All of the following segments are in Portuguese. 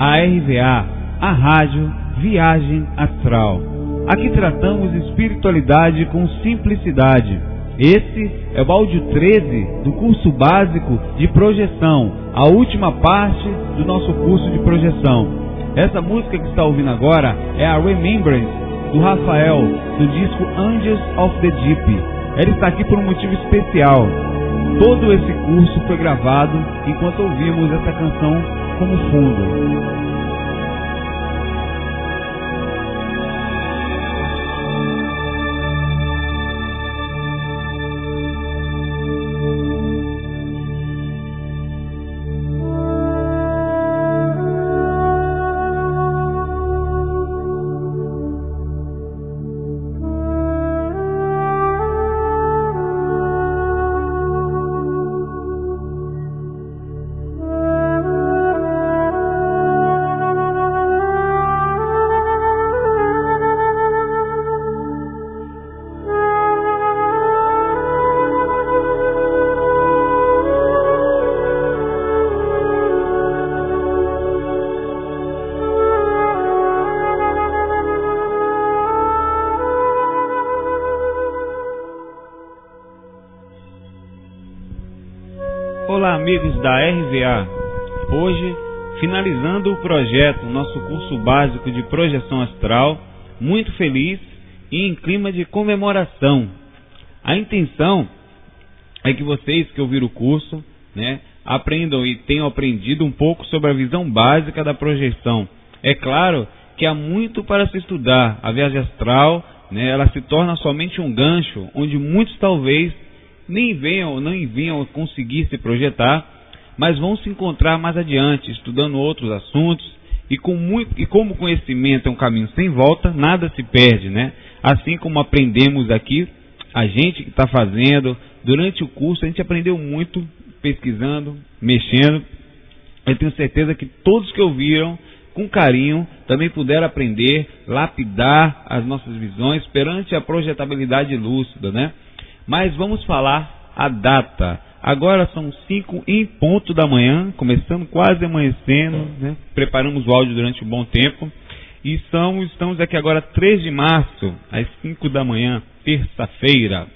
À RVA, a rádio Viagem Astral. Aqui tratamos espiritualidade com simplicidade. Esse é o áudio 13 do curso básico de projeção, a última parte do nosso curso de projeção. Essa música que está ouvindo agora é a Remembrance do Rafael, do disco Angels of the Deep. Ele está aqui por um motivo especial. Todo esse curso foi gravado enquanto ouvimos essa canção como fundo. Olá, amigos da RVA. Hoje, finalizando o projeto, nosso curso básico de projeção astral, muito feliz e em clima de comemoração. A intenção é que vocês que ouviram o curso, né, aprendam e tenham aprendido um pouco sobre a visão básica da projeção. É claro que há muito para se estudar. A viagem astral, né, ela se torna somente um gancho onde muitos talvez nem venham, não venham conseguir se projetar, mas vão se encontrar mais adiante, estudando outros assuntos, e, com muito, e como conhecimento é um caminho sem volta, nada se perde, né? Assim como aprendemos aqui, a gente que está fazendo, durante o curso, a gente aprendeu muito pesquisando, mexendo. Eu tenho certeza que todos que ouviram, com carinho, também puderam aprender, lapidar as nossas visões perante a projetabilidade lúcida, né? Mas vamos falar a data. Agora são 5 em ponto da manhã, começando quase amanhecendo, né? preparamos o áudio durante um bom tempo. E são, estamos aqui agora 3 de março, às 5 da manhã, terça-feira.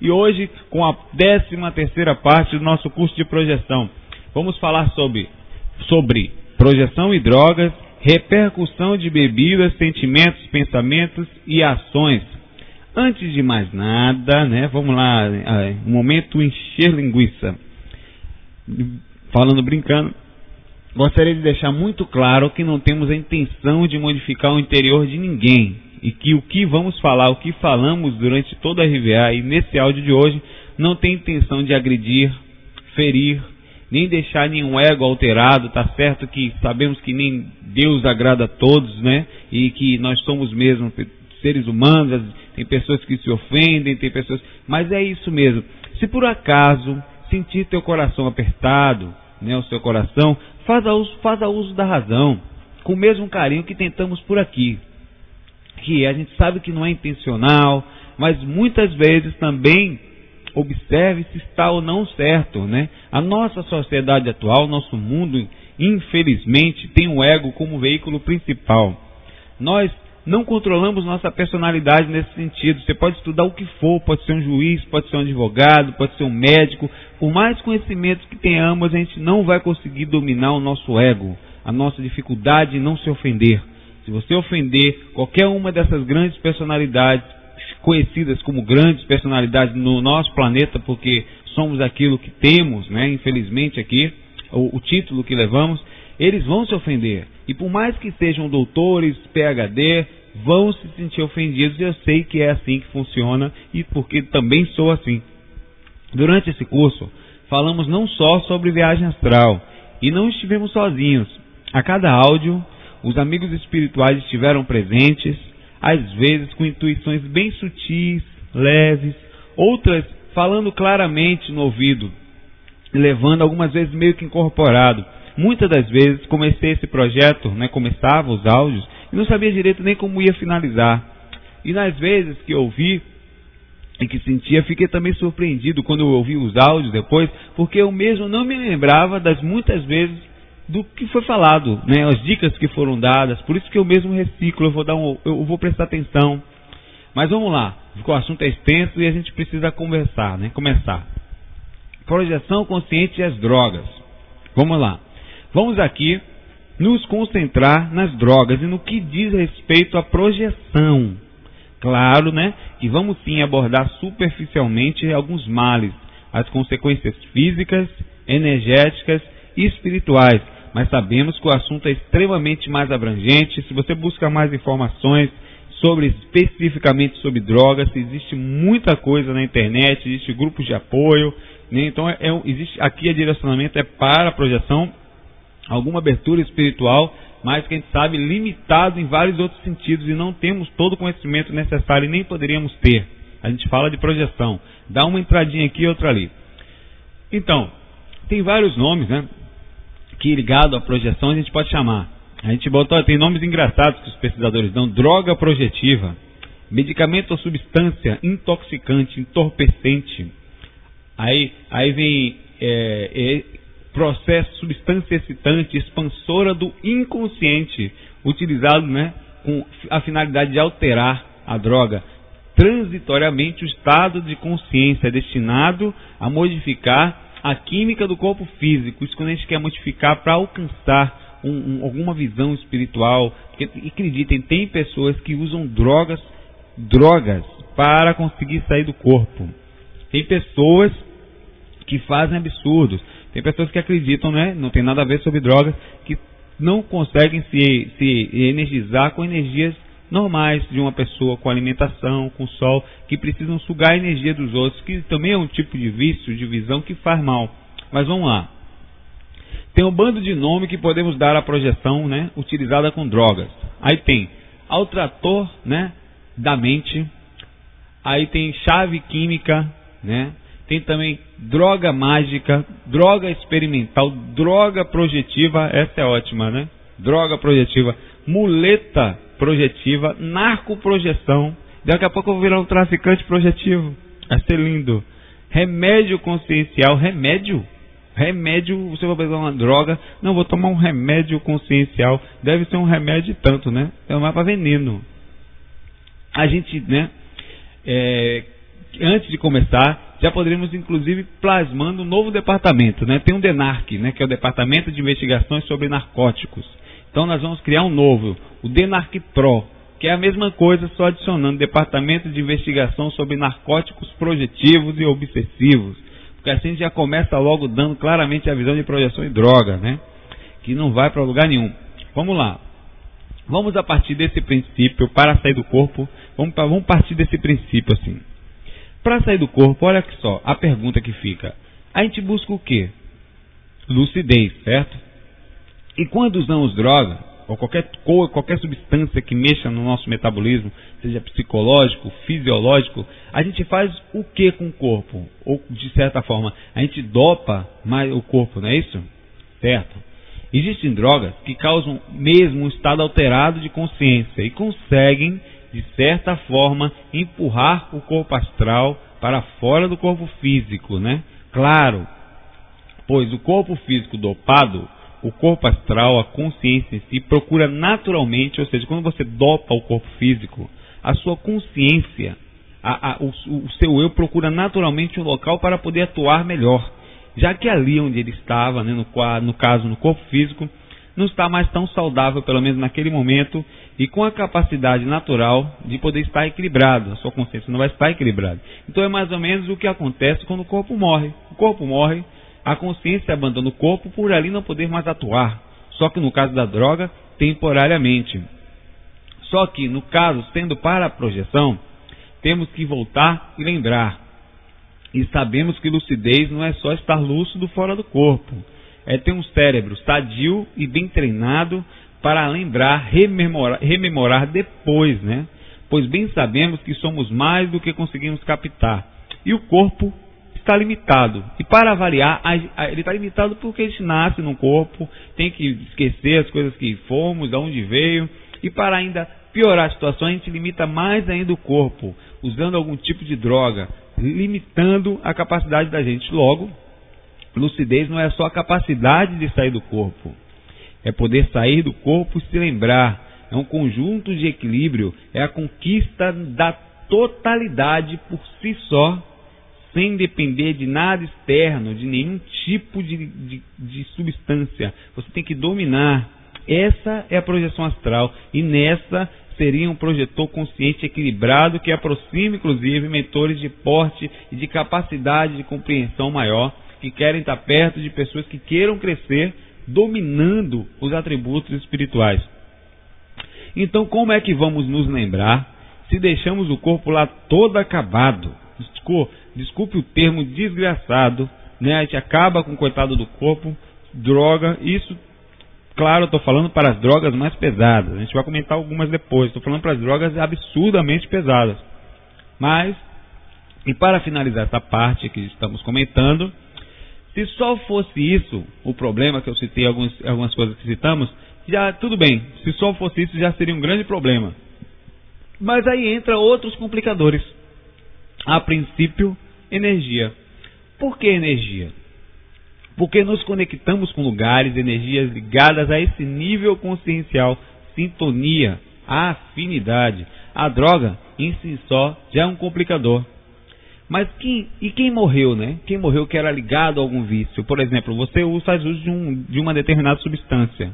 E hoje, com a 13 terceira parte do nosso curso de projeção, vamos falar sobre, sobre projeção e drogas, repercussão de bebidas, sentimentos, pensamentos e ações Antes de mais nada, né, vamos lá, um momento encher linguiça. Falando brincando, gostaria de deixar muito claro que não temos a intenção de modificar o interior de ninguém e que o que vamos falar, o que falamos durante toda a RVA e nesse áudio de hoje não tem intenção de agredir, ferir, nem deixar nenhum ego alterado, tá certo que sabemos que nem Deus agrada a todos, né? E que nós somos mesmo seres humanos, tem pessoas que se ofendem, tem pessoas. Mas é isso mesmo. Se por acaso sentir teu coração apertado, né, o seu coração, faça uso, faça uso da razão, com o mesmo carinho que tentamos por aqui. Que a gente sabe que não é intencional, mas muitas vezes também observe se está ou não certo, né? A nossa sociedade atual, nosso mundo, infelizmente, tem o ego como veículo principal. Nós não controlamos nossa personalidade nesse sentido. Você pode estudar o que for, pode ser um juiz, pode ser um advogado, pode ser um médico. Por mais conhecimentos que tenhamos, a gente não vai conseguir dominar o nosso ego, a nossa dificuldade de não se ofender. Se você ofender qualquer uma dessas grandes personalidades, conhecidas como grandes personalidades no nosso planeta, porque somos aquilo que temos, né? infelizmente aqui, o, o título que levamos, eles vão se ofender. E por mais que sejam doutores, PhD, vão se sentir ofendidos. Eu sei que é assim que funciona e porque também sou assim. Durante esse curso, falamos não só sobre viagem astral e não estivemos sozinhos. A cada áudio, os amigos espirituais estiveram presentes, às vezes com intuições bem sutis, leves, outras falando claramente no ouvido, levando algumas vezes meio que incorporado. Muitas das vezes comecei esse projeto, né, começava os áudios e não sabia direito nem como ia finalizar. E nas vezes que eu ouvi e que sentia, fiquei também surpreendido quando eu ouvi os áudios depois, porque eu mesmo não me lembrava das muitas vezes do que foi falado, né? As dicas que foram dadas. Por isso que eu mesmo reciclo, eu vou dar um, eu vou prestar atenção. Mas vamos lá, o assunto é extenso e a gente precisa conversar, né? Começar. Projeção consciente e as drogas. Vamos lá. Vamos aqui nos concentrar nas drogas e no que diz respeito à projeção. Claro, né? Que vamos sim abordar superficialmente alguns males, as consequências físicas, energéticas e espirituais, mas sabemos que o assunto é extremamente mais abrangente. Se você busca mais informações sobre especificamente sobre drogas, existe muita coisa na internet, existe grupos de apoio, né? então é, é, existe aqui a direcionamento é para a projeção, alguma abertura espiritual, mas que a gente sabe limitado em vários outros sentidos e não temos todo o conhecimento necessário e nem poderíamos ter. A gente fala de projeção, dá uma entradinha aqui e outra ali. Então, tem vários nomes, né? Que ligado à projeção a gente pode chamar. A gente botou, tem nomes engraçados que os pesquisadores dão: droga projetiva, medicamento ou substância intoxicante, entorpecente. Aí, aí vem é, é, processo, substância excitante, expansora do inconsciente, utilizado né, com a finalidade de alterar a droga transitoriamente o estado de consciência destinado a modificar a química do corpo físico. Isso quando a gente quer modificar para alcançar um, um, alguma visão espiritual. Porque, acreditem, tem pessoas que usam drogas, drogas para conseguir sair do corpo. Tem pessoas que fazem absurdos. Tem pessoas que acreditam, né? Não tem nada a ver sobre drogas, que não conseguem se, se energizar com energias normais de uma pessoa com alimentação, com sol, que precisam sugar a energia dos outros, que também é um tipo de vício, de visão que faz mal. Mas vamos lá. Tem um bando de nome que podemos dar à projeção, né, utilizada com drogas. Aí tem ao trator, né, da mente. Aí tem chave química, né? Tem também droga mágica, droga experimental, droga projetiva, essa é ótima, né? Droga projetiva, muleta projetiva, narcoprojeção. Daqui a pouco eu vou virar um traficante projetivo. Vai ser lindo. Remédio consciencial. Remédio? Remédio, você vai pegar uma droga. Não, vou tomar um remédio consciencial. Deve ser um remédio tanto, né? É mais para veneno. A gente, né? É, antes de começar, já poderíamos inclusive plasmando um novo departamento, né? Tem um DENARC, né? Que é o Departamento de Investigações sobre Narcóticos. Então nós vamos criar um novo, o DENARC Pro, que é a mesma coisa, só adicionando Departamento de Investigação sobre Narcóticos Projetivos e Obsessivos. Porque assim já começa logo dando claramente a visão de projeção e droga, né? Que não vai para lugar nenhum. Vamos lá. Vamos a partir desse princípio, para sair do corpo, vamos, vamos partir desse princípio assim. Para sair do corpo, olha só, a pergunta que fica. A gente busca o quê? Lucidez, certo? E quando usamos droga, ou qualquer, qualquer substância que mexa no nosso metabolismo, seja psicológico, fisiológico, a gente faz o que com o corpo? Ou, de certa forma, a gente dopa mais o corpo, não é isso? Certo. Existem drogas que causam mesmo um estado alterado de consciência e conseguem, de certa forma, empurrar o corpo astral para fora do corpo físico, né? Claro, pois o corpo físico dopado o corpo astral, a consciência em si, procura naturalmente, ou seja, quando você dopa o corpo físico, a sua consciência, a, a, o, o, seu eu procura naturalmente um local para poder atuar melhor. Já que ali onde ele estava, né, no, no caso no corpo físico, não está mais tão saudável, pelo menos naquele momento, e com a capacidade natural de poder estar equilibrado. A sua consciência não vai estar equilibrada. Então é mais ou menos o que acontece quando o corpo morre. O corpo morre, a consciência abandona o corpo por ali não poder mais atuar. Só que no caso da droga, temporariamente. Só que no caso, sendo para a projeção, temos que voltar e lembrar. E sabemos que lucidez não é só estar lúcido fora do corpo. É ter um cérebro sadio e bem treinado para lembrar, rememorar, rememorar depois, né? Pois bem sabemos que somos mais do que conseguimos captar. E o corpo está limitado. E para avaliar, ele está limitado porque a gente nasce num corpo, tem que esquecer as coisas que fomos, de onde veio. E para ainda piorar a situação, a gente limita mais ainda o corpo, usando algum tipo de droga, limitando a capacidade da gente. Logo, lucidez não é só a capacidade de sair do corpo. É poder sair do corpo e se lembrar. É um conjunto de equilíbrio, é a conquista da totalidade por si só, sem depender de nada externo, de nenhum tipo de, de, de substância. Você tem que dominar. Essa é a projeção astral. E nessa seria um projetor consciente equilibrado que aproxima, inclusive, mentores de porte e de capacidade de compreensão maior, que querem estar perto de pessoas que queiram crescer, dominando os atributos espirituais. Então, como é que vamos nos lembrar se deixamos o corpo lá todo acabado? Desculpe, o termo desgraçado, né? A gente acaba com o coitado do corpo, droga, isso Claro, estou falando para as drogas mais pesadas. A gente vai comentar algumas depois. Estou falando para as drogas absurdamente pesadas. Mas, e para finalizar essa parte que estamos comentando, se só fosse isso o problema que eu citei, alguns, algumas coisas que citamos, já tudo bem. Se só fosse isso, já seria um grande problema. Mas aí entra outros complicadores. A princípio, energia. Por que energia? porque nos conectamos com lugares, energias ligadas a esse nível consciencial, sintonia, afinidade. A droga, em si só, já é um complicador. Mas quem, e quem morreu, né? Quem morreu que era ligado a algum vício? Por exemplo, você faz uso de, um, de uma determinada substância.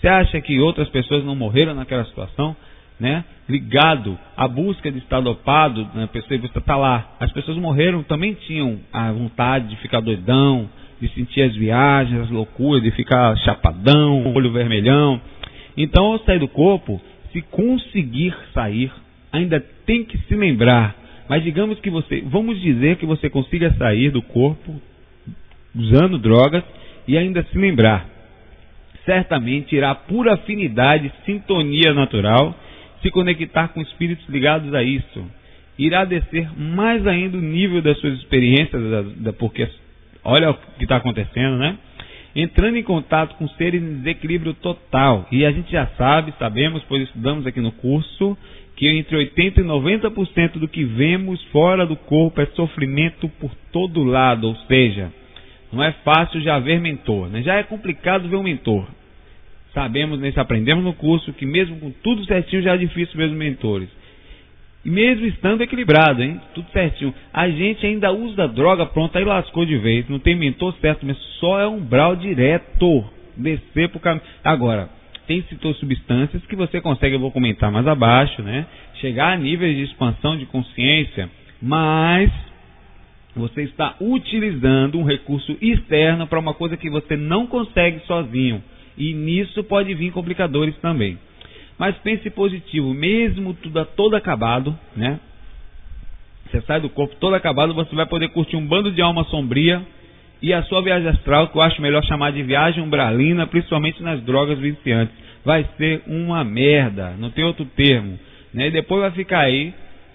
Você acha que outras pessoas não morreram naquela situação? Né? Ligado à busca de estar dopado, né? pessoa está lá. As pessoas morreram, também tinham a vontade de ficar doidão, de sentir as viagens, as loucuras, de ficar chapadão, olho vermelhão. Então, ao sair do corpo, se conseguir sair, ainda tem que se lembrar. Mas digamos que você, vamos dizer que você consiga sair do corpo usando drogas e ainda se lembrar. Certamente irá por afinidade, sintonia natural, se conectar com espíritos ligados a isso. Irá descer mais ainda o nível das suas experiências, da, da, porque Olha o que está acontecendo, né? Entrando em contato com seres em desequilíbrio total. E a gente já sabe, sabemos, pois estudamos aqui no curso, que entre 80% e 90% do que vemos fora do corpo é sofrimento por todo lado. Ou seja, não é fácil já ver mentor. Né? Já é complicado ver um mentor. Sabemos, nesse aprendemos no curso, que mesmo com tudo certinho já é difícil ver os mentores. E mesmo estando equilibrado, hein? Tudo certinho. A gente ainda usa droga, pronto, aí lascou de vez. Não tem mentor certo, mas só é umbral direto. Descer pro caminho. Agora, tem substâncias que você consegue, eu vou comentar mais abaixo, né? Chegar a níveis de expansão de consciência, mas você está utilizando um recurso externo para uma coisa que você não consegue sozinho. E nisso pode vir complicadores também. Mas pense positivo, mesmo tudo todo acabado, né? Você sai do corpo todo acabado, você vai poder curtir um bando de alma sombria e a sua viagem astral, que eu acho melhor chamar de viagem umbralina, principalmente nas drogas viciantes. Vai ser uma merda, não tem outro termo. Né? E depois vai ficar aí,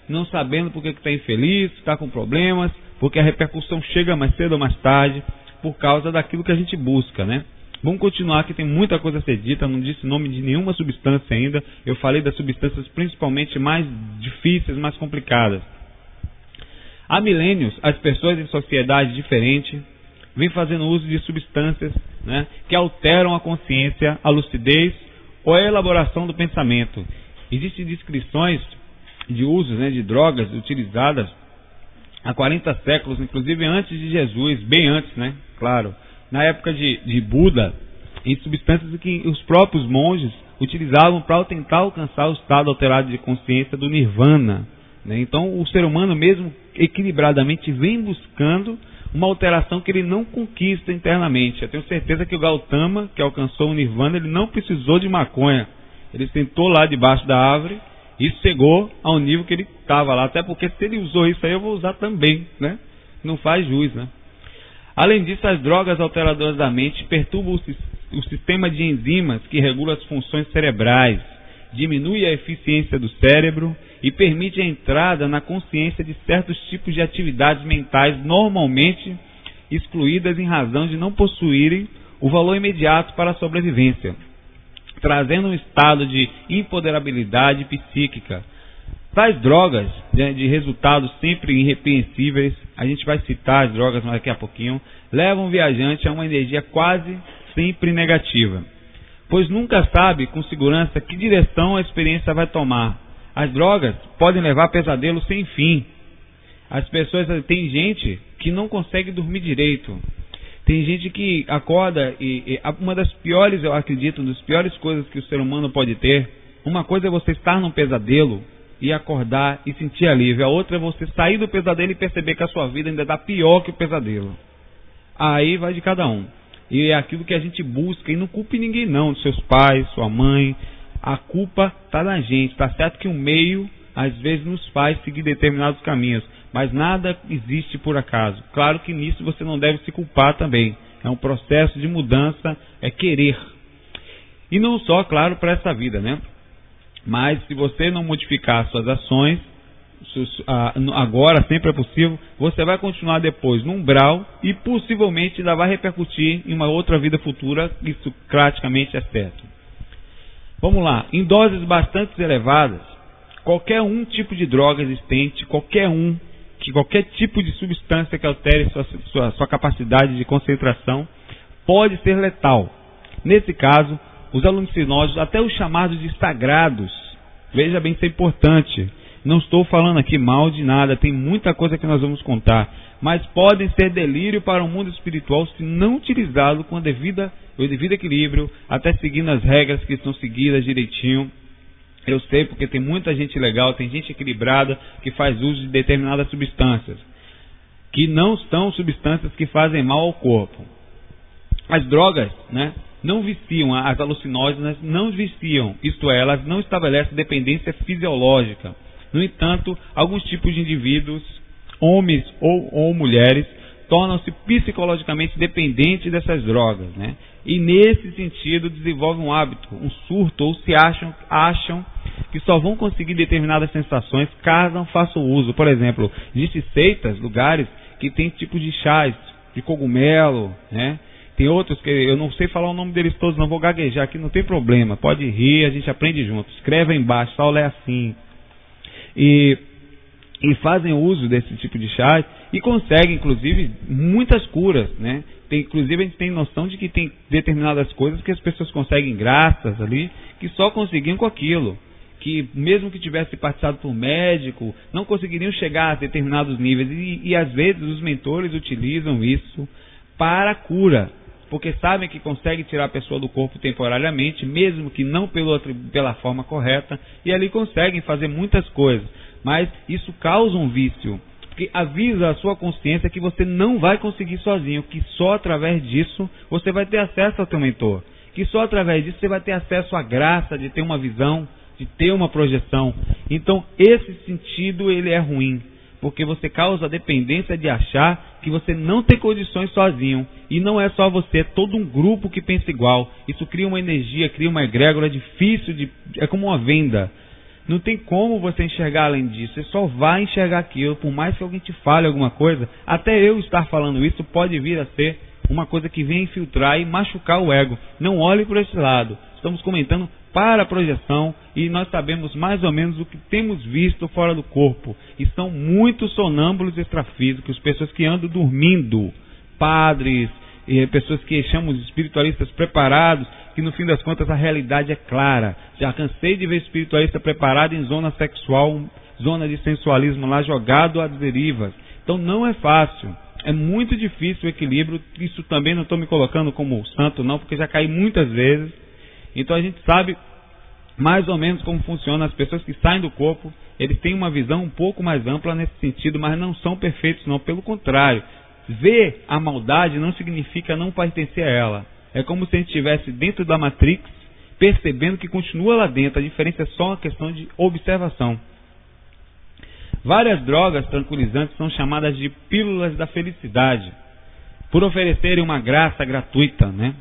não sabendo por que está infeliz, está com problemas, porque a repercussão chega mais cedo ou mais tarde, por causa daquilo que a gente busca, né? Vamos continuar que tem muita coisa a ser dita, não disse nome de nenhuma substância ainda. Eu falei das substâncias principalmente mais difíceis, mais complicadas. Há milênios, as pessoas em sociedade diferente vêm fazendo uso de substâncias né, que alteram a consciência, a lucidez ou a elaboração do pensamento. Existem descrições de usos né, de drogas utilizadas há 40 séculos, inclusive antes de Jesus, bem antes, né? Claro na época de, de Buda, em substâncias que os próprios monges utilizavam para tentar alcançar o estado alterado de consciência do nirvana. Né? Então, o ser humano, mesmo equilibradamente, vem buscando uma alteração que ele não conquista internamente. Eu tenho certeza que o Gautama, que alcançou o nirvana, ele não precisou de maconha. Ele sentou lá debaixo da árvore e chegou ao nível que ele estava lá. Até porque se ele usou isso aí, eu vou usar também. Né? Não faz jus. Né? Além disso, as drogas alteradoras da mente perturbam o sistema de enzimas que regula as funções cerebrais, diminui a eficiência do cérebro e permite a entrada na consciência de certos tipos de atividades mentais normalmente excluídas em razão de não possuírem o valor imediato para a sobrevivência, trazendo um estado de empoderabilidade psíquica, Tais drogas, de, de resultados sempre irrepreensíveis, a gente vai citar as drogas daqui a pouquinho, levam o viajante a uma energia quase sempre negativa. pois nunca sabe com segurança que direção a experiência vai tomar. As drogas podem levar a pesadelos sem fim. As pessoas, tem gente que não consegue dormir direito. Tem gente que acorda e, e uma das piores, eu acredito, uma das piores coisas que o ser humano pode ter, uma coisa é você estar num pesadelo e acordar e sentir alívio. A outra é você sair do pesadelo e perceber que a sua vida ainda está pior que o pesadelo. Aí vai de cada um. E é aquilo que a gente busca. E não culpe ninguém não, seus pais, sua mãe. A culpa está na gente. Está certo que o meio às vezes nos faz seguir determinados caminhos. Mas nada existe por acaso. Claro que nisso você não deve se culpar também. É um processo de mudança, é querer. E não só, claro, para essa vida, né? Mas se você não modificar suas ações, agora sempre é possível, você vai continuar depois no umbral e possivelmente ainda vai repercutir em uma outra vida futura, isso praticamente é certo. Vamos lá, em doses bastante elevadas, qualquer um tipo de droga existente, qualquer um, que qualquer tipo de substância que altere sua, sua, sua capacidade de concentração, pode ser letal. Nesse caso, os alucinógenos, até os chamados de sagrados, veja bem, isso é importante. Não estou falando aqui mal de nada, tem muita coisa que nós vamos contar, mas podem ser delírio para o mundo espiritual se não utilizado com a devida, o devido equilíbrio, até seguindo as regras que são seguidas direitinho. Eu sei porque tem muita gente legal, tem gente equilibrada que faz uso de determinadas substâncias, que não são substâncias que fazem mal ao corpo. As drogas, né? não viciam, as alucinógenas não viciam, isto é, elas não estabelecem dependência fisiológica. No entanto, alguns tipos de indivíduos, homens ou, ou mulheres, tornam-se psicologicamente dependentes dessas drogas, né? E nesse sentido desenvolvem um hábito, um surto, ou se acham, acham que só vão conseguir determinadas sensações caso não façam uso. Por exemplo, existem seitas, lugares que tem tipo de chás, de cogumelo, né? Tem outros que eu não sei falar o nome deles todos, não vou gaguejar aqui, não tem problema. Pode rir, a gente aprende junto. Escreve aí embaixo, Saulo é assim. E, e fazem uso desse tipo de chá e conseguem, inclusive, muitas curas, né? Tem, inclusive, a gente tem noção de que tem determinadas coisas que as pessoas conseguem graças ali, que só conseguiam com aquilo. Que mesmo que tivesse passado por médico, não conseguiriam chegar a determinados níveis. E, e às vezes os mentores utilizam isso para cura porque sabem que conseguem tirar a pessoa do corpo temporariamente, mesmo que não pelo, pela forma correta, e ali conseguem fazer muitas coisas. Mas isso causa um vício, porque avisa a sua consciência que você não vai conseguir sozinho, que só através disso você vai ter acesso ao teu mentor, que só através disso você vai ter acesso à graça de ter uma visão, de ter uma projeção. Então, esse sentido ele é ruim porque você causa a dependência de achar que você não tem condições sozinho. E não é só você, é todo um grupo que pensa igual. Isso cria uma energia, cria uma egrégora difícil de. é como uma venda. Não tem como você enxergar além disso. Você só vai enxergar aquilo, por mais que alguém te fale alguma coisa. Até eu estar falando isso pode vir a ser uma coisa que vem infiltrar e machucar o ego. Não olhe por esse lado. Estamos comentando para a projeção e nós sabemos mais ou menos o que temos visto fora do corpo. E são muitos sonâmbulos extrafísicos, pessoas que andam dormindo, padres, pessoas que chamamos de espiritualistas preparados, que no fim das contas a realidade é clara. Já cansei de ver espiritualista preparado em zona sexual, zona de sensualismo lá jogado às derivas. Então não é fácil. É muito difícil o equilíbrio. Isso também não estou me colocando como santo, não, porque já caí muitas vezes então a gente sabe mais ou menos como funciona as pessoas que saem do corpo, eles têm uma visão um pouco mais ampla nesse sentido, mas não são perfeitos, não, pelo contrário. Ver a maldade não significa não pertencer a ela. É como se a gente estivesse dentro da Matrix, percebendo que continua lá dentro. A diferença é só uma questão de observação. Várias drogas tranquilizantes são chamadas de pílulas da felicidade, por oferecerem uma graça gratuita, né?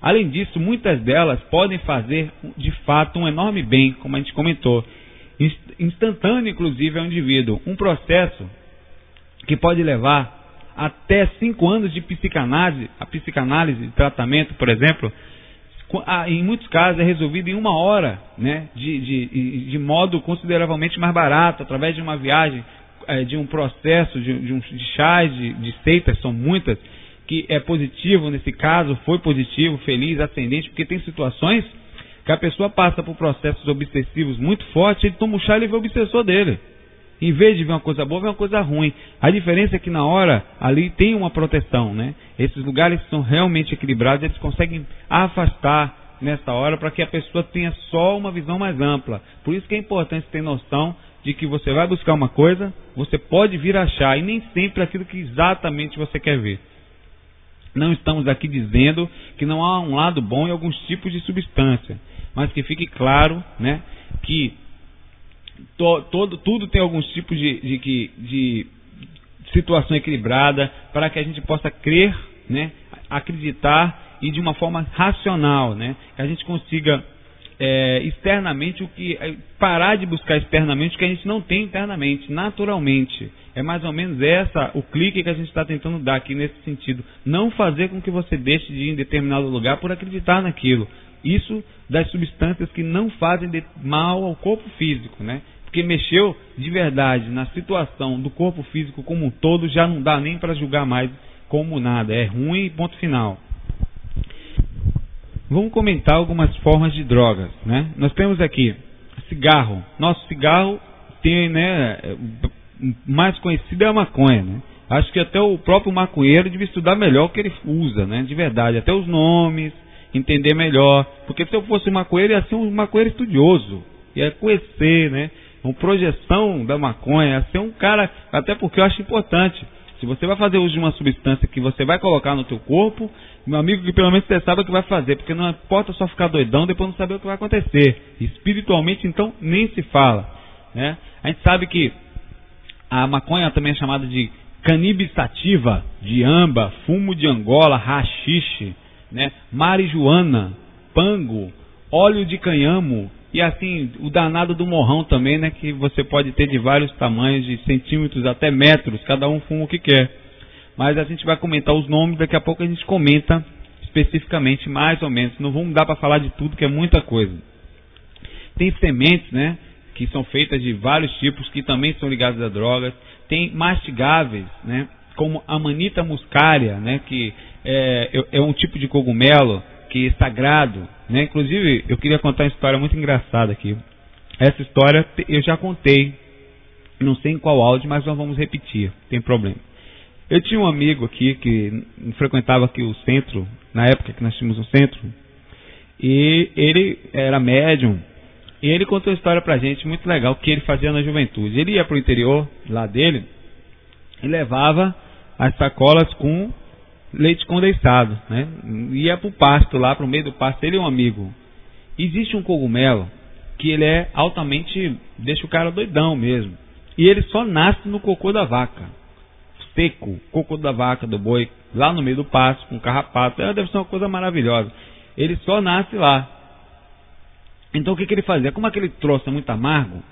Além disso, muitas delas podem fazer de fato um enorme bem, como a gente comentou, instantâneo inclusive ao indivíduo. Um processo que pode levar até cinco anos de psicanálise, a psicanálise de tratamento, por exemplo, em muitos casos é resolvido em uma hora, né, de, de, de modo consideravelmente mais barato, através de uma viagem, é, de um processo, de, de, um, de chás, de, de seitas, são muitas, que é positivo nesse caso, foi positivo, feliz, ascendente, porque tem situações que a pessoa passa por processos obsessivos muito fortes, ele toma o chá e vê o obsessor dele. Em vez de ver uma coisa boa, vê uma coisa ruim. A diferença é que na hora ali tem uma proteção, né? Esses lugares são realmente equilibrados, eles conseguem afastar nessa hora para que a pessoa tenha só uma visão mais ampla. Por isso que é importante ter noção de que você vai buscar uma coisa, você pode vir achar e nem sempre aquilo que exatamente você quer ver. Não estamos aqui dizendo que não há um lado bom em alguns tipos de substância, mas que fique claro, né, que to, todo, tudo tem alguns tipos de, de, de, de situação equilibrada para que a gente possa crer, né, acreditar e de uma forma racional, né, que a gente consiga é, externamente o que é, parar de buscar externamente o que a gente não tem internamente, naturalmente. É mais ou menos essa o clique que a gente está tentando dar aqui nesse sentido. Não fazer com que você deixe de ir em determinado lugar por acreditar naquilo. Isso das substâncias que não fazem mal ao corpo físico, né? Porque mexeu de verdade na situação do corpo físico como um todo, já não dá nem para julgar mais como nada. É ruim, ponto final. Vamos comentar algumas formas de drogas, né? Nós temos aqui cigarro. Nosso cigarro tem, né, mais conhecido é a maconha, né? Acho que até o próprio maconheiro deve estudar melhor o que ele usa, né? De verdade, até os nomes, entender melhor. Porque se eu fosse maconheiro, ia ser um maconheiro estudioso. Ia conhecer, né? Uma projeção da maconha, ia ser um cara, até porque eu acho importante. Se você vai fazer uso de uma substância que você vai colocar no teu corpo, meu amigo, que pelo menos você sabe o que vai fazer, porque não importa só ficar doidão depois não saber o que vai acontecer. Espiritualmente, então, nem se fala. Né? A gente sabe que a maconha também é chamada de cannabis sativa, de amba, fumo de Angola, rachixe, né? marijuana, pango, óleo de canhamo, e assim, o danado do morrão também, né? Que você pode ter de vários tamanhos, de centímetros até metros, cada um fuma o que quer. Mas a gente vai comentar os nomes, daqui a pouco a gente comenta especificamente, mais ou menos. Não vamos dar para falar de tudo, que é muita coisa. Tem sementes, né? Que são feitas de vários tipos, que também são ligadas a drogas. Tem mastigáveis, né? Como a manita muscária, né? Que é, é um tipo de cogumelo que é sagrado, né? Inclusive, eu queria contar uma história muito engraçada aqui. Essa história eu já contei, não sei em qual áudio, mas nós vamos repetir, tem problema. Eu tinha um amigo aqui que frequentava aqui o centro, na época que nós tínhamos o centro, e ele era médium, e ele contou uma história pra gente muito legal que ele fazia na juventude. Ele ia pro interior lá dele e levava as sacolas com leite condensado, né? Ia pro pasto lá, pro meio do pasto, ele é um amigo. Existe um cogumelo que ele é altamente, deixa o cara doidão mesmo. E ele só nasce no cocô da vaca. Seco, cocô da vaca, do boi, lá no meio do pasto, com carrapato. É, deve ser uma coisa maravilhosa. Ele só nasce lá. Então o que, que ele fazia? Como aquele troço é muito amargo,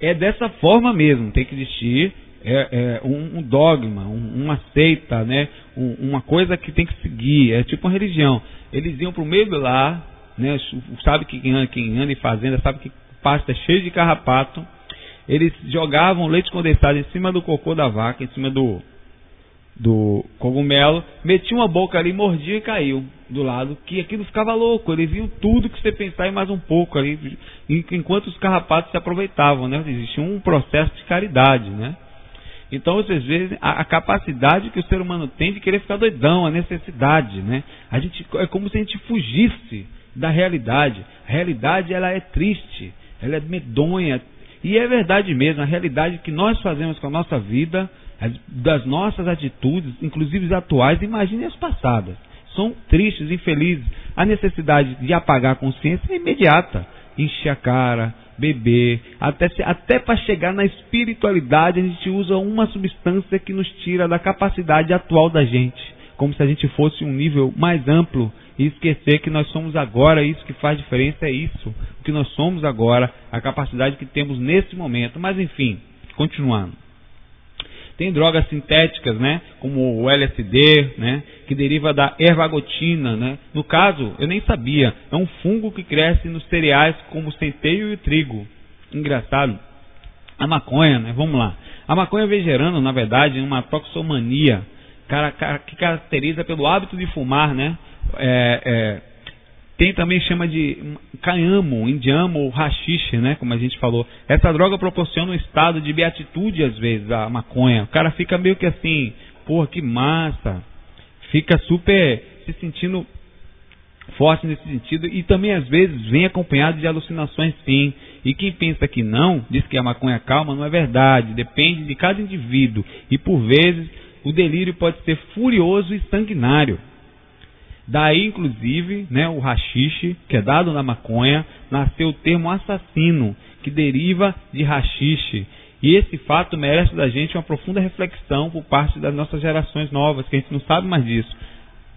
é dessa forma mesmo. Tem que existir é, é um, um, dogma, um, uma seita, né? Um, uma coisa que tem que seguir, é tipo uma religião. Eles iam para o meio do lar, né? sabe que quem anda, quem anda em fazenda sabe que pasta é cheio de carrapato. Eles jogavam leite condensado em cima do cocô da vaca, em cima do, do cogumelo, metiam a boca ali, mordia e caiu do lado, que aquilo ficava louco. Eles viam tudo que você pensar e mais um pouco ali, enquanto os carrapatos se aproveitavam, né? Existia um processo de caridade, né? Então, às vezes, a, a, capacidade que o ser humano tem de querer ficar doidão, a necessidade, né? A gente, é como se a gente fugisse da realidade. A realidade, ela é triste, ela é medonha. E é verdade mesmo, a realidade que nós fazemos com a nossa vida, as, das nossas atitudes, inclusive as atuais, imagine as passadas. São tristes, infelizes. A necessidade de apagar a consciência é imediata. Encher a cara, beber, até, até para chegar na espiritualidade, a gente usa uma substância que nos tira da capacidade atual da gente, como se a gente fosse um nível mais amplo e esquecer que nós somos agora, isso que faz diferença é isso, o que nós somos agora, a capacidade que temos nesse momento. Mas enfim, continuando. Tem drogas sintéticas, né, como o LSD, né, que deriva da ervagotina, né. No caso, eu nem sabia, é um fungo que cresce nos cereais como o centeio e o trigo. Engraçado. A maconha, né, vamos lá. A maconha vem gerando, na verdade, uma toxomania que caracteriza pelo hábito de fumar, né? É, é, tem também chama de canhamo, indiamo ou rachixe, né? Como a gente falou. Essa droga proporciona um estado de beatitude às vezes, a maconha. O cara fica meio que assim, porra, que massa. Fica super se sentindo forte nesse sentido e também às vezes vem acompanhado de alucinações sim. E quem pensa que não, diz que a maconha calma, não é verdade. Depende de cada indivíduo e por vezes o delírio pode ser furioso e sanguinário. Daí, inclusive, né, o rachixe, que é dado na maconha, nasceu o termo assassino, que deriva de rachixe. E esse fato merece da gente uma profunda reflexão por parte das nossas gerações novas, que a gente não sabe mais disso.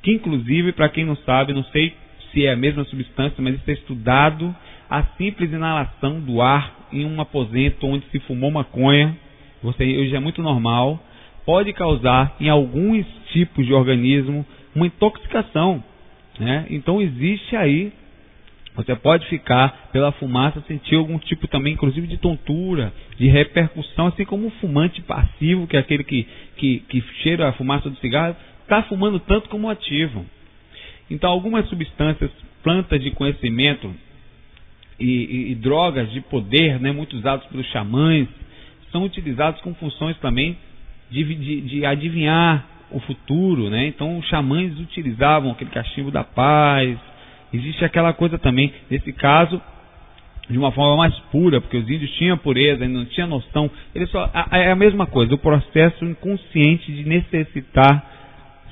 Que, inclusive, para quem não sabe, não sei se é a mesma substância, mas isso é estudado, a simples inalação do ar em um aposento onde se fumou maconha, você, hoje é muito normal, pode causar em alguns tipos de organismo uma intoxicação. Né? Então existe aí, você pode ficar pela fumaça sentir algum tipo também, inclusive de tontura, de repercussão, assim como o fumante passivo, que é aquele que, que, que cheira a fumaça do cigarro, está fumando tanto como ativo. Então algumas substâncias, plantas de conhecimento e, e, e drogas de poder, né, muito usados pelos xamãs, são utilizados com funções também de, de, de adivinhar o futuro, né? Então os xamãs utilizavam aquele cachimbo da paz. Existe aquela coisa também, nesse caso, de uma forma mais pura, porque os índios tinham pureza, não tinham noção. Ele só é a mesma coisa, o processo inconsciente de necessitar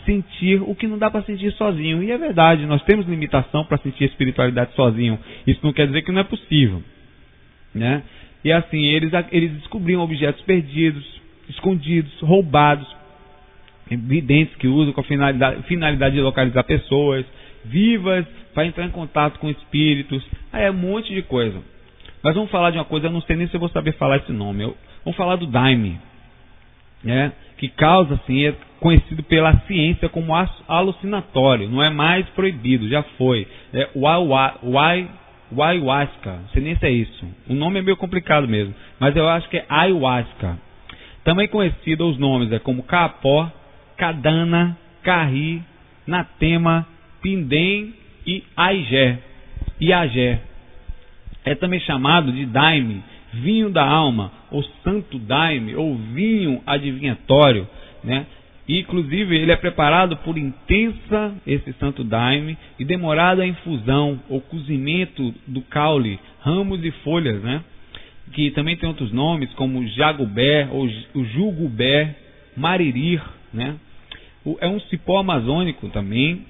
sentir o que não dá para sentir sozinho. E é verdade, nós temos limitação para sentir espiritualidade sozinho. Isso não quer dizer que não é possível, né? E assim, eles eles descobriam objetos perdidos, escondidos, roubados, videntes que usam com a finalidade, finalidade de localizar pessoas vivas para entrar em contato com espíritos. Aí é um monte de coisa. Mas vamos falar de uma coisa, eu não sei nem se eu vou saber falar esse nome. Eu, vamos falar do daime, né? que causa, assim, é conhecido pela ciência como alucinatório. Não é mais proibido, já foi. É o ayahuasca, não sei nem se é isso. O nome é meio complicado mesmo, mas eu acho que é ayahuasca. Também conhecido os nomes é como capó, Cadana, Carri, Natema, Pindem e Aigé. E Agé. É também chamado de daime, vinho da alma, ou santo daime, ou vinho adivinhatório, né? E, inclusive, ele é preparado por intensa, esse santo daime, e demorado a infusão ou cozimento do caule, ramos e folhas, né? Que também tem outros nomes, como jagubé, ou o jugubé, maririr, né? é um cipó amazônico também,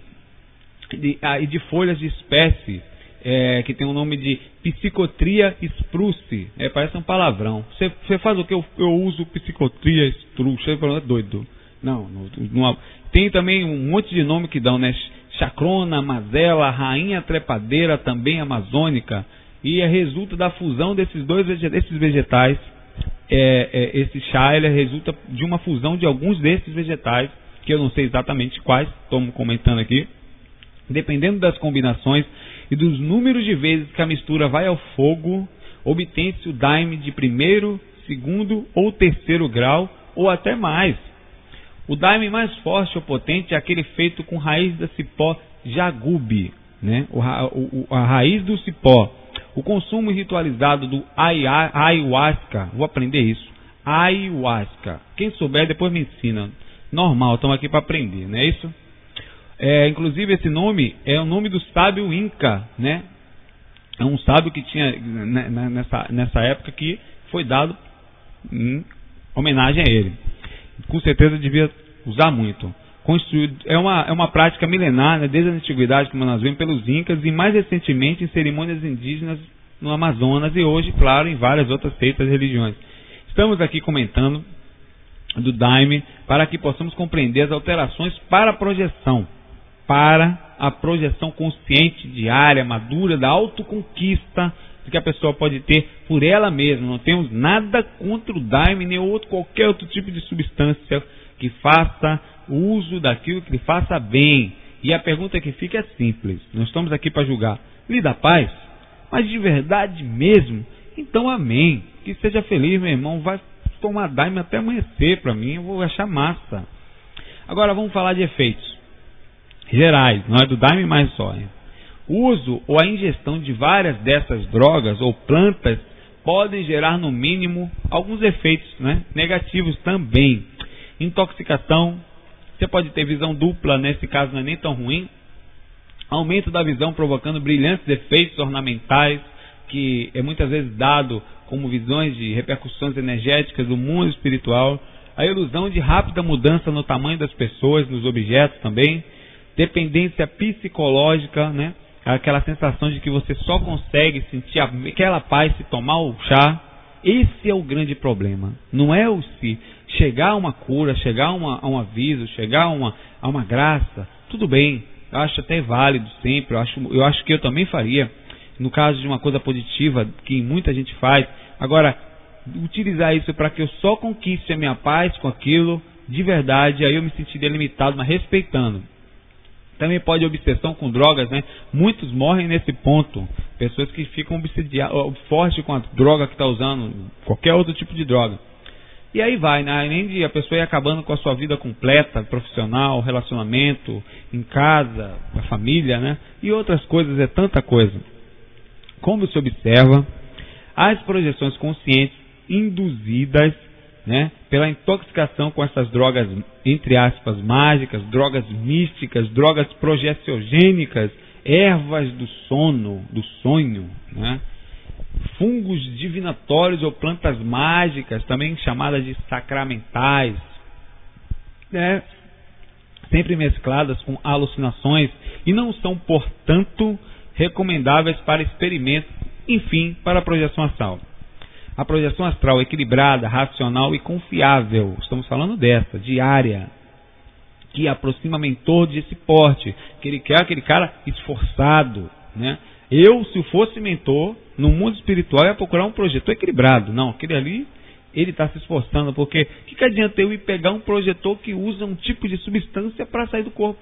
de, ah, e de folhas de espécie, é, que tem o nome de Psicotria spruce. É, parece um palavrão. Você faz o que? Eu, eu uso Psicotria spruce. É doido. Não, não, não, tem também um monte de nome que dão, né? Chacrona, mazela, rainha trepadeira, também amazônica. E é, resulta da fusão desses dois desses vegetais. É, é, esse chá ele resulta de uma fusão de alguns desses vegetais que eu não sei exatamente quais, estou comentando aqui. Dependendo das combinações e dos números de vezes que a mistura vai ao fogo, obtém-se o daime de primeiro, segundo ou terceiro grau, ou até mais. O daime mais forte ou potente é aquele feito com raiz da cipó jagube, né? o, o, a raiz do cipó. O consumo ritualizado do ayahuasca, vou aprender isso, ayahuasca. Quem souber depois me ensina normal, estamos aqui para aprender, não é isso? É, inclusive esse nome é o nome do sábio Inca, né? É um sábio que tinha né, né, nessa, nessa época que foi dado em homenagem a ele. Com certeza devia usar muito. Construído, é, uma, é uma prática milenar, né, desde a antiguidade, como nós vemos, pelos Incas e mais recentemente em cerimônias indígenas no Amazonas e hoje, claro, em várias outras seitas e religiões. Estamos aqui comentando do Daime para que possamos compreender as alterações para a projeção, para a projeção consciente, diária, madura, da autoconquista que a pessoa pode ter por ela mesma. Não temos nada contra o Daime nem outro, qualquer outro tipo de substância que faça uso daquilo que lhe faça bem. E a pergunta que fica é simples: nós estamos aqui para julgar. Lhe dá paz? Mas de verdade mesmo? Então, amém. Que seja feliz, meu irmão. Vai tomar daime até amanhecer para mim, eu vou achar massa. Agora vamos falar de efeitos gerais, não é do Daime mais só. O uso ou a ingestão de várias dessas drogas ou plantas podem gerar no mínimo alguns efeitos né, negativos também. Intoxicação, você pode ter visão dupla, nesse caso não é nem tão ruim. Aumento da visão provocando brilhantes efeitos ornamentais, que é muitas vezes dado como visões de repercussões energéticas do mundo espiritual. A ilusão de rápida mudança no tamanho das pessoas, nos objetos também. Dependência psicológica, né? aquela sensação de que você só consegue sentir aquela paz se tomar o chá. Esse é o grande problema. Não é o se chegar a uma cura, chegar a, uma, a um aviso, chegar a uma, a uma graça. Tudo bem, eu acho até válido sempre. Eu acho, eu acho que eu também faria. No caso de uma coisa positiva, que muita gente faz. Agora, utilizar isso para que eu só conquiste a minha paz com aquilo, de verdade, aí eu me sentiria limitado, mas respeitando. Também pode obsessão com drogas, né? Muitos morrem nesse ponto. Pessoas que ficam fortes com a droga que está usando, qualquer outro tipo de droga. E aí vai, né? além de a pessoa ir acabando com a sua vida completa, profissional, relacionamento, em casa, a família, né? E outras coisas, é tanta coisa. Como se observa, as projeções conscientes induzidas né, pela intoxicação com essas drogas, entre aspas, mágicas, drogas místicas, drogas progestiogênicas, ervas do sono, do sonho, né, fungos divinatórios ou plantas mágicas, também chamadas de sacramentais, né, sempre mescladas com alucinações e não são, portanto, recomendáveis para experimento, enfim, para projeção astral. A projeção astral equilibrada, racional e confiável, estamos falando dessa, diária, que aproxima mentor desse porte, que ele quer aquele cara esforçado, né? Eu, se fosse mentor, no mundo espiritual, ia procurar um projetor equilibrado. Não, aquele ali, ele está se esforçando, porque o que, que adianta eu ir pegar um projetor que usa um tipo de substância para sair do corpo?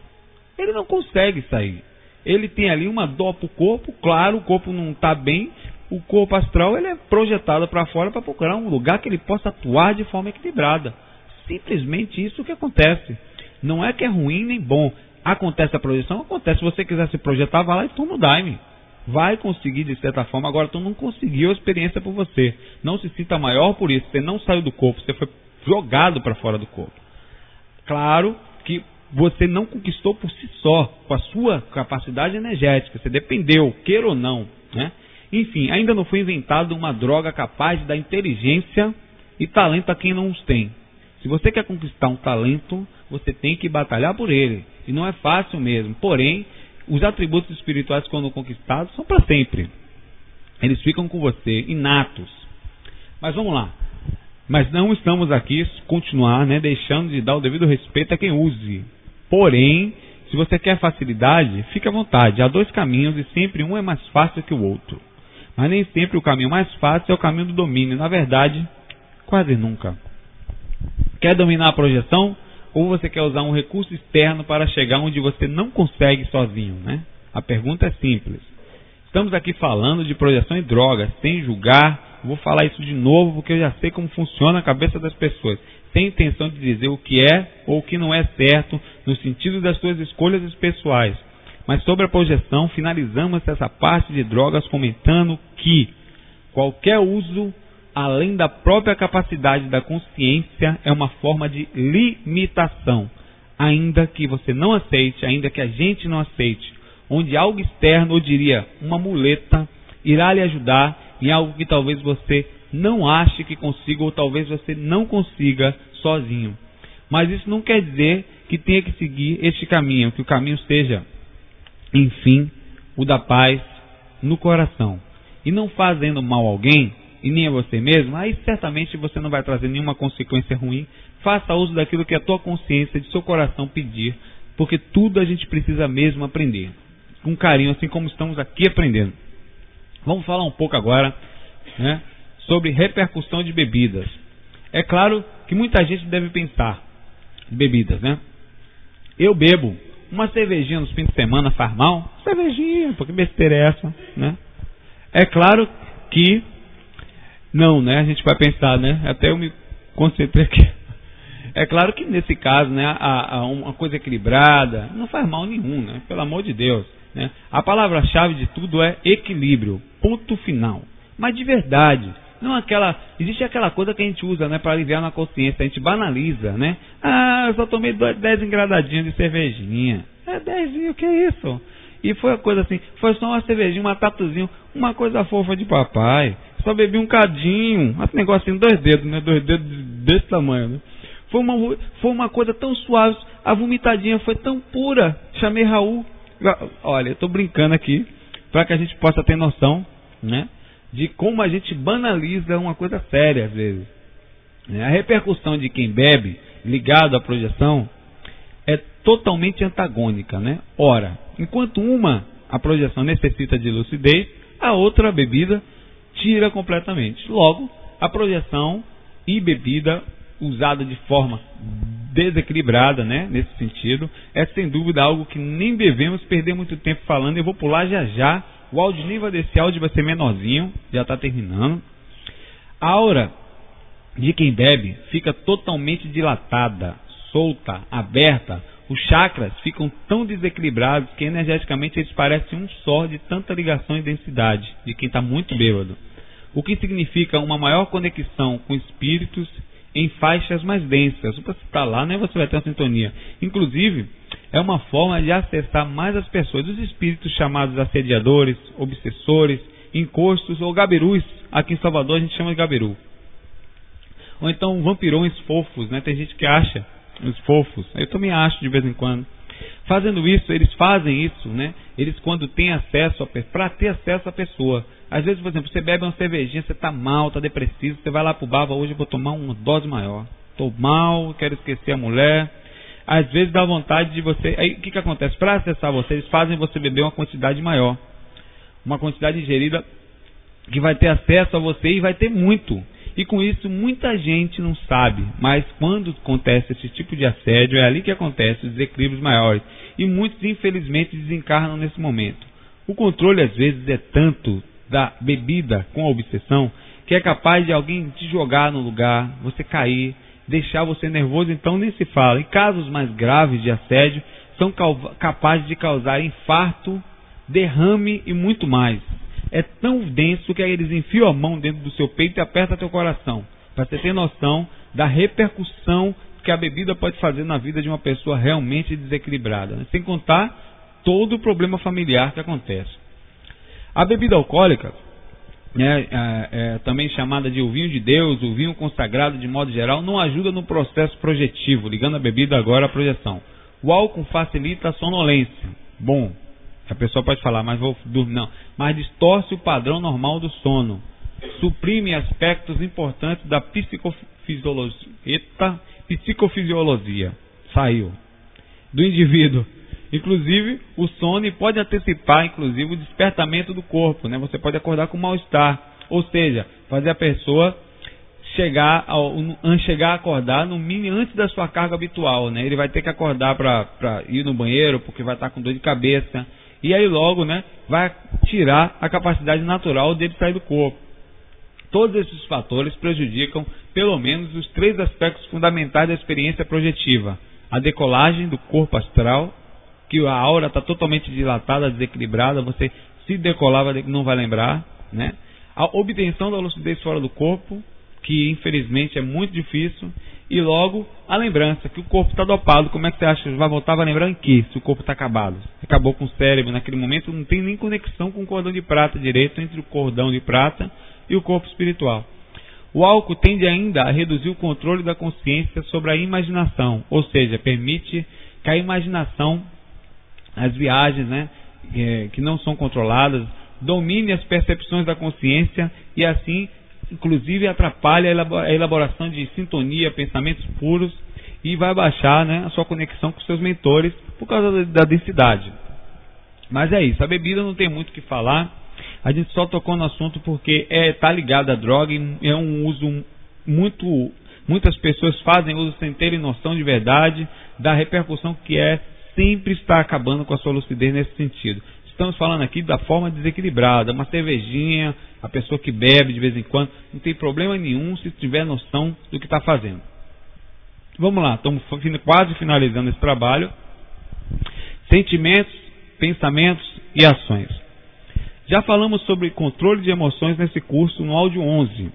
Ele não consegue sair. Ele tem ali uma dó para o corpo, claro, o corpo não está bem, o corpo astral ele é projetado para fora para procurar um lugar que ele possa atuar de forma equilibrada. Simplesmente isso que acontece. Não é que é ruim nem bom. Acontece a projeção? Acontece. Se você quiser se projetar, vá lá e toma o daime. Vai conseguir de certa forma. Agora, tu não conseguiu a experiência por você. Não se sinta maior por isso. Você não saiu do corpo, você foi jogado para fora do corpo. Claro que você não conquistou por si só, com a sua capacidade energética. Você dependeu, queira ou não. Né? Enfim, ainda não foi inventada uma droga capaz de dar inteligência e talento a quem não os tem. Se você quer conquistar um talento, você tem que batalhar por ele. E não é fácil mesmo. Porém, os atributos espirituais, quando conquistados, são para sempre. Eles ficam com você, inatos. Mas vamos lá. Mas não estamos aqui continuar, né, deixando de dar o devido respeito a quem use. Porém, se você quer facilidade, fique à vontade. Há dois caminhos e sempre um é mais fácil que o outro. Mas nem sempre o caminho mais fácil é o caminho do domínio. Na verdade, quase nunca. Quer dominar a projeção? Ou você quer usar um recurso externo para chegar onde você não consegue sozinho, né? A pergunta é simples. Estamos aqui falando de projeção e drogas, sem julgar. Vou falar isso de novo porque eu já sei como funciona a cabeça das pessoas. Sem intenção de dizer o que é ou o que não é certo, no sentido das suas escolhas pessoais. Mas sobre a projeção, finalizamos essa parte de drogas comentando que qualquer uso além da própria capacidade da consciência é uma forma de limitação, ainda que você não aceite, ainda que a gente não aceite, onde algo externo, eu diria, uma muleta, irá lhe ajudar em algo que talvez você não ache que consiga ou talvez você não consiga sozinho. Mas isso não quer dizer que tenha que seguir este caminho, que o caminho seja enfim, o da paz no coração. E não fazendo mal a alguém, e nem a você mesmo, aí certamente você não vai trazer nenhuma consequência ruim. Faça uso daquilo que a tua consciência, de seu coração pedir, porque tudo a gente precisa mesmo aprender. Com carinho, assim como estamos aqui aprendendo. Vamos falar um pouco agora né, sobre repercussão de bebidas. É claro que muita gente deve pensar, bebidas, né? Eu bebo, uma cervejinha nos fins de semana faz mal? Cervejinha, porque besteira é essa, né? É claro que não, né? A gente vai pensar, né? Até eu me concentrei aqui. É claro que nesse caso, né, a, a uma coisa equilibrada não faz mal nenhum, né? Pelo amor de Deus. Né? A palavra-chave de tudo é equilíbrio, ponto final. Mas de verdade, não aquela. Existe aquela coisa que a gente usa, né, para aliviar na consciência, a gente banaliza, né? Ah, eu só tomei 10 engradadinhos de cervejinha. É 10, o que é isso? E foi a coisa assim, foi só uma cervejinha, uma tatuzinho, uma coisa fofa de papai. Só bebi um cadinho, um negocinho, dois dedos, né? Dois dedos desse tamanho, né? Foi uma, foi uma coisa tão suave, a vomitadinha foi tão pura. Chamei Raul. Olha, eu estou brincando aqui, para que a gente possa ter noção, né? De como a gente banaliza uma coisa séria às vezes. A repercussão de quem bebe, ligado à projeção, é totalmente antagônica, né? Ora, enquanto uma, a projeção necessita de lucidez, a outra, a bebida, tira completamente. Logo, a projeção e bebida usada de forma desequilibrada, né, nesse sentido, é sem dúvida algo que nem devemos perder muito tempo falando. Eu vou pular já já. O áudio nível desse áudio vai ser menorzinho, já está terminando. A aura de quem bebe fica totalmente dilatada, solta, aberta. Os chakras ficam tão desequilibrados que energeticamente eles parecem um só de tanta ligação e densidade de quem está muito bêbado. O que significa uma maior conexão com espíritos em faixas mais densas. Está lá, né, você vai ter uma sintonia. Inclusive, é uma forma de acessar mais as pessoas, os espíritos chamados assediadores, obsessores, encostos ou gabirus. Aqui em Salvador a gente chama de gabiru. Ou então vampirões fofos, né? Tem gente que acha os fofos. Eu também acho de vez em quando. Fazendo isso, eles fazem isso, né? Eles quando têm acesso para ter acesso à pessoa. Às vezes, por exemplo, você bebe uma cervejinha, você está mal, está depressivo, você vai lá pro bar, hoje eu vou tomar uma dose maior. Estou mal, quero esquecer a mulher. Às vezes dá vontade de você. Aí o que, que acontece? Para acessar você, eles fazem você beber uma quantidade maior. Uma quantidade ingerida que vai ter acesso a você e vai ter muito. E com isso muita gente não sabe, mas quando acontece esse tipo de assédio, é ali que acontece os desequilíbrios maiores. E muitos infelizmente desencarnam nesse momento. O controle às vezes é tanto da bebida com a obsessão que é capaz de alguém te jogar no lugar, você cair, deixar você nervoso, então nem se fala. Em casos mais graves de assédio, são capazes de causar infarto, derrame e muito mais é tão denso que eles enfiam a mão dentro do seu peito e apertam teu coração. Para você ter noção da repercussão que a bebida pode fazer na vida de uma pessoa realmente desequilibrada. Né? Sem contar todo o problema familiar que acontece. A bebida alcoólica, né, é, é, também chamada de o vinho de Deus, o vinho consagrado de modo geral, não ajuda no processo projetivo, ligando a bebida agora à projeção. O álcool facilita a sonolência. Bom, a pessoa pode falar, mas vou dormir. Não. Mas distorce o padrão normal do sono. Suprime aspectos importantes da psicofisiologia. Eita, psicofisiologia. Saiu. Do indivíduo. Inclusive, o sono pode antecipar, inclusive, o despertamento do corpo. Né? Você pode acordar com mal-estar. Ou seja, fazer a pessoa chegar, ao, chegar a acordar no mini antes da sua carga habitual. Né? Ele vai ter que acordar para ir no banheiro, porque vai estar com dor de cabeça e aí logo né, vai tirar a capacidade natural dele sair do corpo. Todos esses fatores prejudicam pelo menos os três aspectos fundamentais da experiência projetiva: a decolagem do corpo astral, que a aura está totalmente dilatada, desequilibrada, você se decolar não vai lembrar, né? A obtenção da lucidez fora do corpo, que infelizmente é muito difícil, e logo a lembrança que o corpo está dopado. Como é que você acha? Vai voltar, vai lembrar em que? Se o corpo está acabado. Acabou com o cérebro naquele momento, não tem nem conexão com o cordão de prata direito entre o cordão de prata e o corpo espiritual. O álcool tende ainda a reduzir o controle da consciência sobre a imaginação, ou seja, permite que a imaginação, as viagens, né, é, que não são controladas, domine as percepções da consciência e assim inclusive atrapalha a elaboração de sintonia, pensamentos puros e vai baixar né, a sua conexão com seus mentores por causa da densidade. Mas é isso, a bebida não tem muito o que falar. A gente só tocou no assunto porque é, tá ligado à droga e é um uso muito. Muitas pessoas fazem uso sem terem noção de verdade da repercussão que é sempre estar acabando com a sua lucidez nesse sentido. Estamos falando aqui da forma desequilibrada, uma cervejinha, a pessoa que bebe de vez em quando, não tem problema nenhum se tiver noção do que está fazendo. Vamos lá, estamos quase finalizando esse trabalho. Sentimentos, pensamentos e ações. Já falamos sobre controle de emoções nesse curso no áudio 11.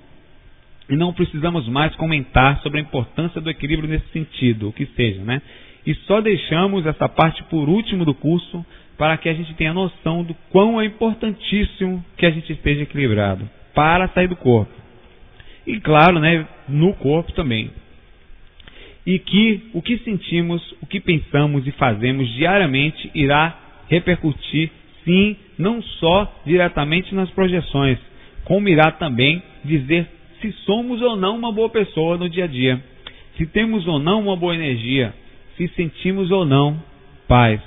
E não precisamos mais comentar sobre a importância do equilíbrio nesse sentido, o que seja, né? E só deixamos essa parte por último do curso para que a gente tenha noção do quão é importantíssimo que a gente esteja equilibrado para sair do corpo. E claro, né, no corpo também. E que o que sentimos, o que pensamos e fazemos diariamente irá repercutir, sim, não só diretamente nas projeções, como irá também dizer se somos ou não uma boa pessoa no dia a dia, se temos ou não uma boa energia, se sentimos ou não paz.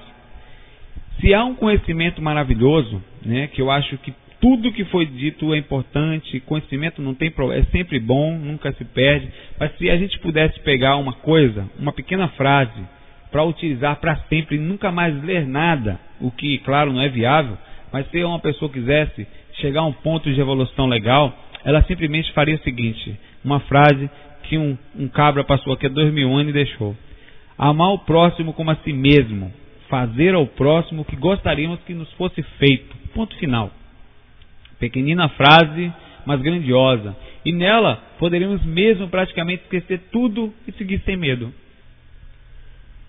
Se há um conhecimento maravilhoso, né, que eu acho que tudo que foi dito é importante, conhecimento não tem problema, é sempre bom, nunca se perde, mas se a gente pudesse pegar uma coisa, uma pequena frase, para utilizar para sempre e nunca mais ler nada, o que, claro, não é viável, mas se uma pessoa quisesse chegar a um ponto de evolução legal, ela simplesmente faria o seguinte: uma frase que um, um cabra passou aqui há dois mil anos e deixou. Amar o próximo como a si mesmo, fazer ao próximo o que gostaríamos que nos fosse feito. Ponto final. Pequenina frase, mas grandiosa. E nela poderíamos mesmo praticamente esquecer tudo e seguir sem medo.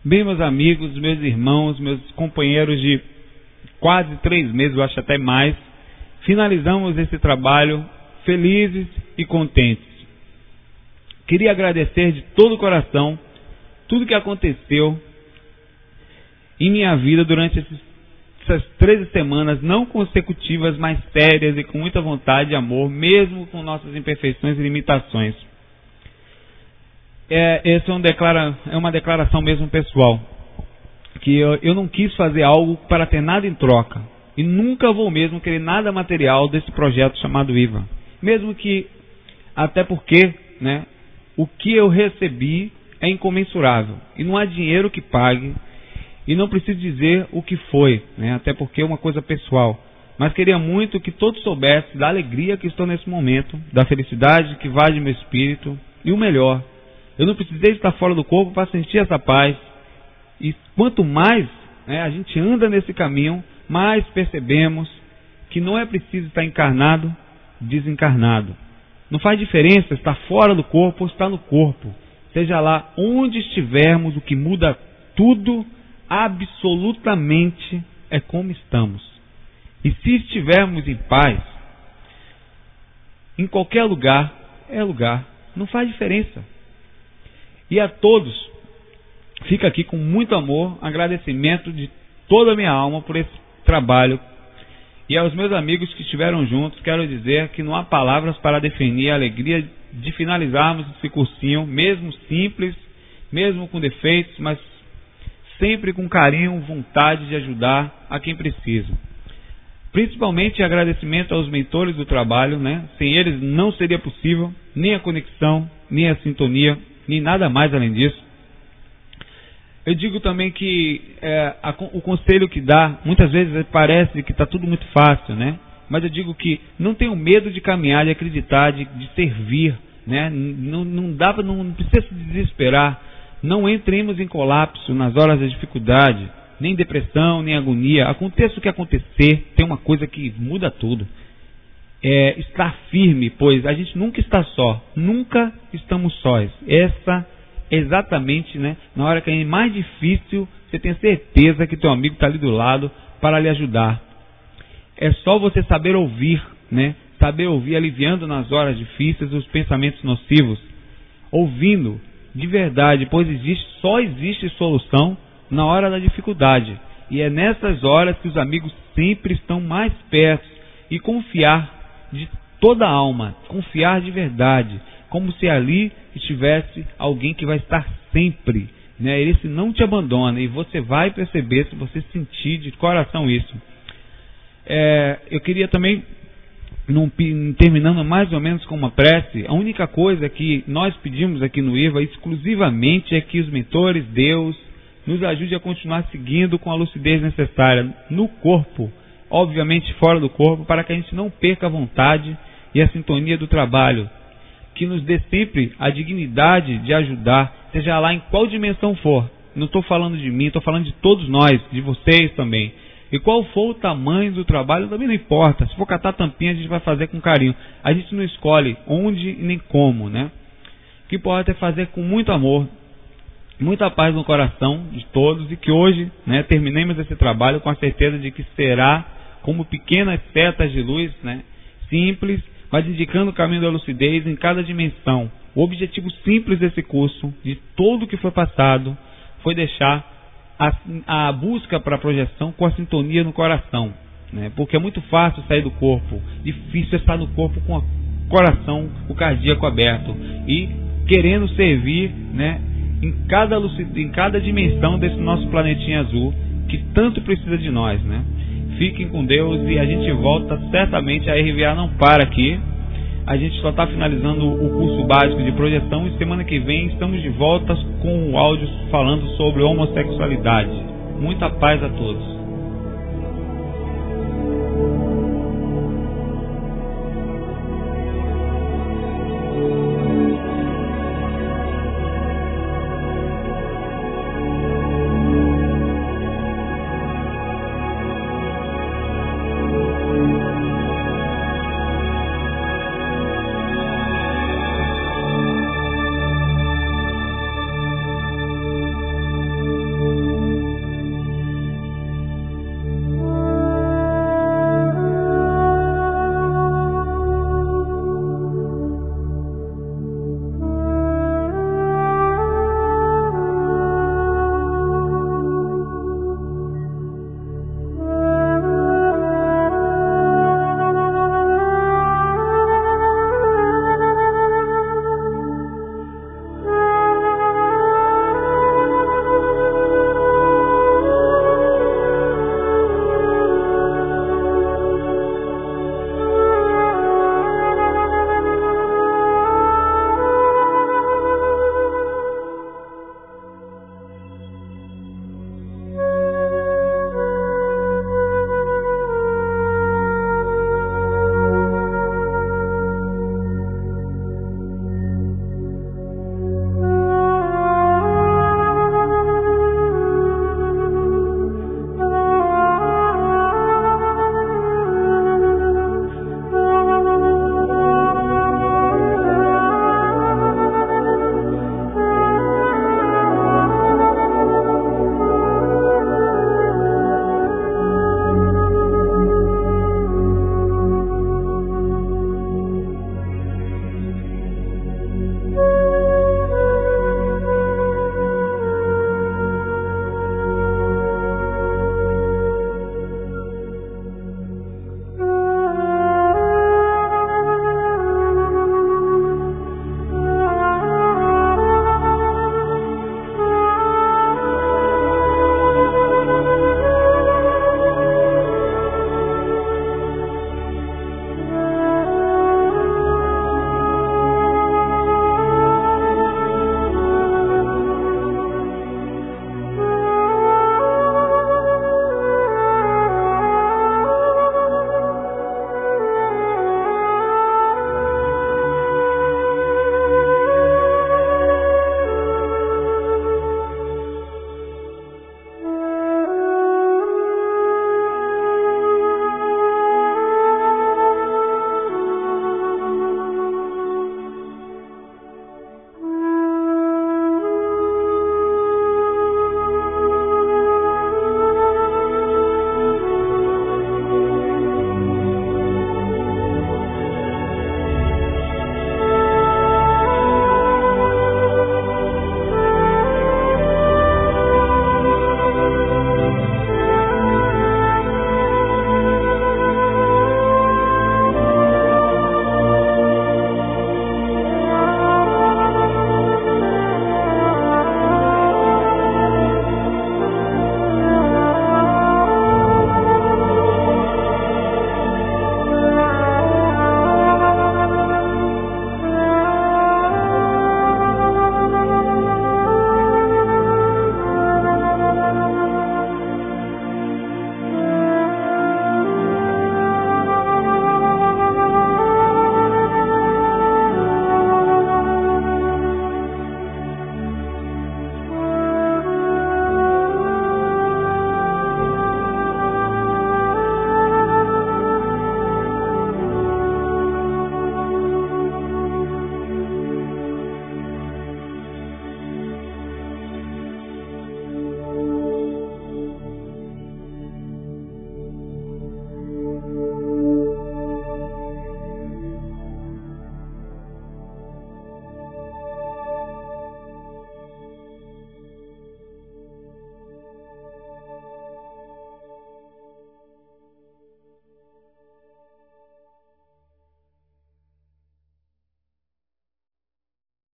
Bem, meus amigos, meus irmãos, meus companheiros de quase três meses, eu acho até mais, finalizamos esse trabalho felizes e contentes. Queria agradecer de todo o coração tudo que aconteceu em minha vida durante esses essas 13 semanas não consecutivas, mas sérias e com muita vontade e amor, mesmo com nossas imperfeições e limitações. É, essa é, um declara, é uma declaração mesmo pessoal. Que eu, eu não quis fazer algo para ter nada em troca. E nunca vou mesmo querer nada material desse projeto chamado IVA. Mesmo que, até porque, né, o que eu recebi é incomensurável. E não há dinheiro que pague e não preciso dizer o que foi, né? até porque é uma coisa pessoal. Mas queria muito que todos soubessem da alegria que estou nesse momento, da felicidade que vai de meu espírito e o melhor. Eu não precisei estar fora do corpo para sentir essa paz. E quanto mais né, a gente anda nesse caminho, mais percebemos que não é preciso estar encarnado, desencarnado. Não faz diferença estar fora do corpo ou estar no corpo. Seja lá onde estivermos, o que muda tudo absolutamente é como estamos. E se estivermos em paz, em qualquer lugar, é lugar, não faz diferença. E a todos, fica aqui com muito amor, agradecimento de toda a minha alma por esse trabalho. E aos meus amigos que estiveram juntos, quero dizer que não há palavras para definir a alegria de finalizarmos esse cursinho, mesmo simples, mesmo com defeitos, mas sempre com carinho, vontade de ajudar a quem precisa. Principalmente agradecimento aos mentores do trabalho, né? Sem eles não seria possível nem a conexão, nem a sintonia, nem nada mais além disso. Eu digo também que é, a, o conselho que dá, muitas vezes parece que está tudo muito fácil, né? Mas eu digo que não tenham medo de caminhar, de acreditar, de, de servir, né? Não, não dá, não, não precisa se desesperar não entremos em colapso nas horas da dificuldade, nem depressão, nem agonia. Aconteça o que acontecer, tem uma coisa que muda tudo. É estar firme, pois a gente nunca está só, nunca estamos sós. Essa exatamente, né, na hora que é mais difícil, você tem certeza que teu amigo está ali do lado para lhe ajudar. É só você saber ouvir, né? Saber ouvir aliviando nas horas difíceis os pensamentos nocivos. Ouvindo, de verdade, pois existe, só existe solução na hora da dificuldade. E é nessas horas que os amigos sempre estão mais perto e confiar de toda a alma, confiar de verdade, como se ali estivesse alguém que vai estar sempre. Né? Esse não te abandona e você vai perceber se você sentir de coração isso. É, eu queria também num, terminando mais ou menos com uma prece, a única coisa que nós pedimos aqui no IVA exclusivamente é que os mentores, Deus, nos ajude a continuar seguindo com a lucidez necessária no corpo, obviamente fora do corpo, para que a gente não perca a vontade e a sintonia do trabalho, que nos dê sempre a dignidade de ajudar, seja lá em qual dimensão for. Não estou falando de mim, estou falando de todos nós, de vocês também. E qual for o tamanho do trabalho também não importa. Se for catar tampinha, a gente vai fazer com carinho. A gente não escolhe onde nem como, né? O que importa é fazer com muito amor, muita paz no coração de todos e que hoje né, terminemos esse trabalho com a certeza de que será como pequenas setas de luz, né, simples, mas indicando o caminho da lucidez em cada dimensão. O objetivo simples desse curso, de tudo que foi passado, foi deixar a, a busca para a projeção com a sintonia no coração. Né? Porque é muito fácil sair do corpo, difícil é estar no corpo com o coração, o cardíaco aberto e querendo servir né, em, cada, em cada dimensão desse nosso planetinha azul que tanto precisa de nós. Né? Fiquem com Deus e a gente volta certamente. A RVA não para aqui. A gente só está finalizando o curso básico de projeção e semana que vem estamos de volta com o áudio falando sobre homossexualidade. Muita paz a todos.